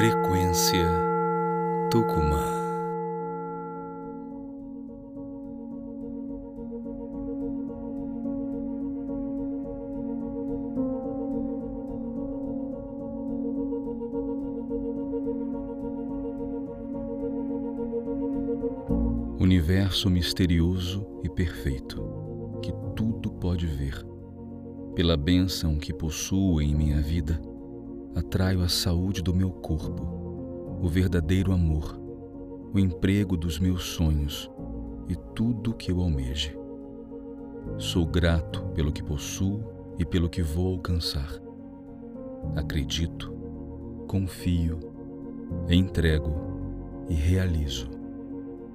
Frequência Tucumã. Universo misterioso e perfeito, que tudo pode ver. Pela bênção que possuo em minha vida, atraio a saúde do meu corpo, o verdadeiro amor, o emprego dos meus sonhos e tudo que eu almeje. Sou grato pelo que possuo e pelo que vou alcançar. Acredito, confio, entrego e realizo.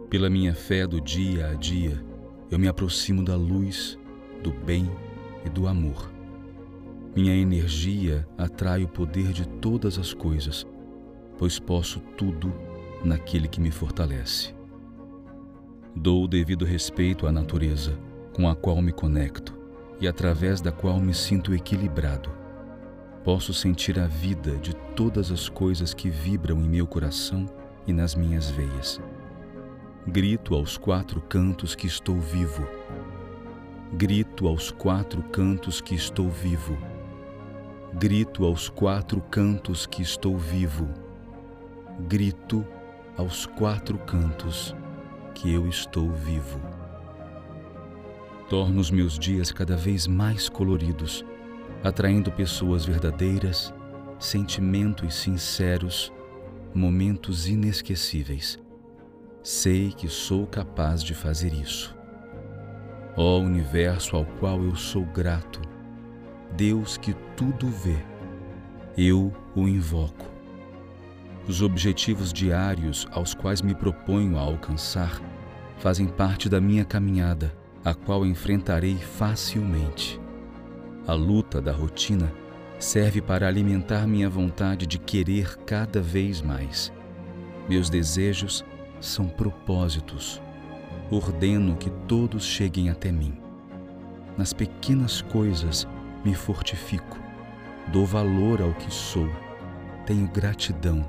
Pela minha fé do dia a dia, eu me aproximo da luz, do bem e do amor minha energia atrai o poder de todas as coisas, pois posso tudo naquele que me fortalece. Dou o devido respeito à natureza com a qual me conecto e através da qual me sinto equilibrado. Posso sentir a vida de todas as coisas que vibram em meu coração e nas minhas veias. Grito aos quatro cantos que estou vivo. Grito aos quatro cantos que estou vivo Grito aos quatro cantos que estou vivo. Grito aos quatro cantos que eu estou vivo. Torno os meus dias cada vez mais coloridos, atraindo pessoas verdadeiras, sentimentos sinceros, momentos inesquecíveis. Sei que sou capaz de fazer isso. Ó universo ao qual eu sou grato, Deus que tudo vê. Eu o invoco. Os objetivos diários aos quais me proponho a alcançar fazem parte da minha caminhada, a qual enfrentarei facilmente. A luta da rotina serve para alimentar minha vontade de querer cada vez mais. Meus desejos são propósitos. Ordeno que todos cheguem até mim. Nas pequenas coisas me fortifico, dou valor ao que sou, tenho gratidão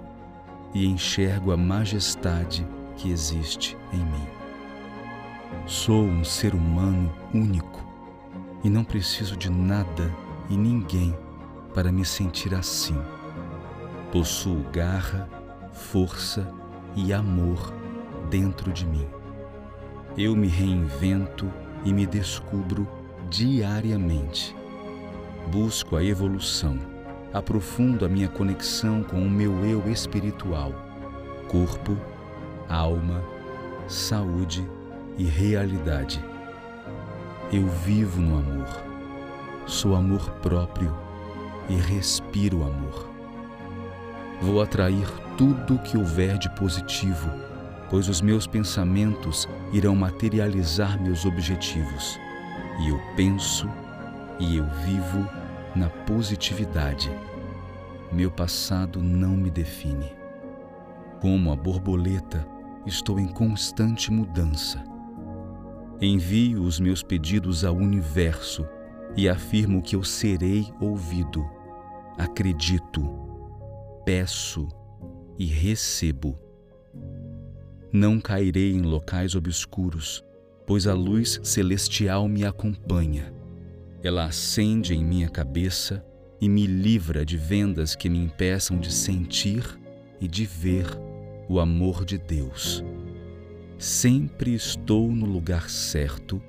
e enxergo a majestade que existe em mim. Sou um ser humano único e não preciso de nada e ninguém para me sentir assim. Possuo garra, força e amor dentro de mim. Eu me reinvento e me descubro diariamente busco a evolução, aprofundo a minha conexão com o meu eu espiritual, corpo, alma, saúde e realidade. Eu vivo no amor, sou amor próprio e respiro amor. Vou atrair tudo que houver de positivo, pois os meus pensamentos irão materializar meus objetivos. E eu penso e eu vivo na positividade. Meu passado não me define. Como a borboleta, estou em constante mudança. Envio os meus pedidos ao universo e afirmo que eu serei ouvido. Acredito, peço e recebo. Não cairei em locais obscuros, pois a luz celestial me acompanha. Ela acende em minha cabeça e me livra de vendas que me impeçam de sentir e de ver o amor de Deus. Sempre estou no lugar certo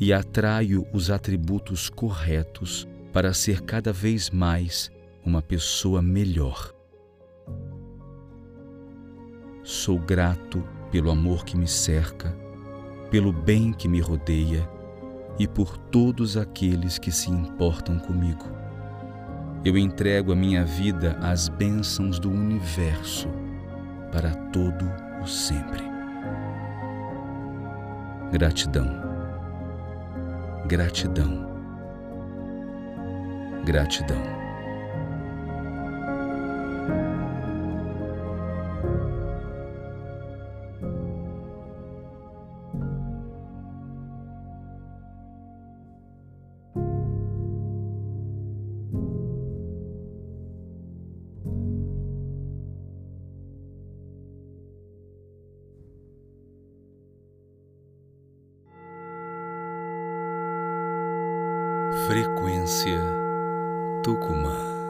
e atraio os atributos corretos para ser cada vez mais uma pessoa melhor. Sou grato pelo amor que me cerca, pelo bem que me rodeia e por todos aqueles que se importam comigo. Eu entrego a minha vida às bênçãos do universo para todo o sempre. Gratidão, gratidão, gratidão. Frequência Tucumã.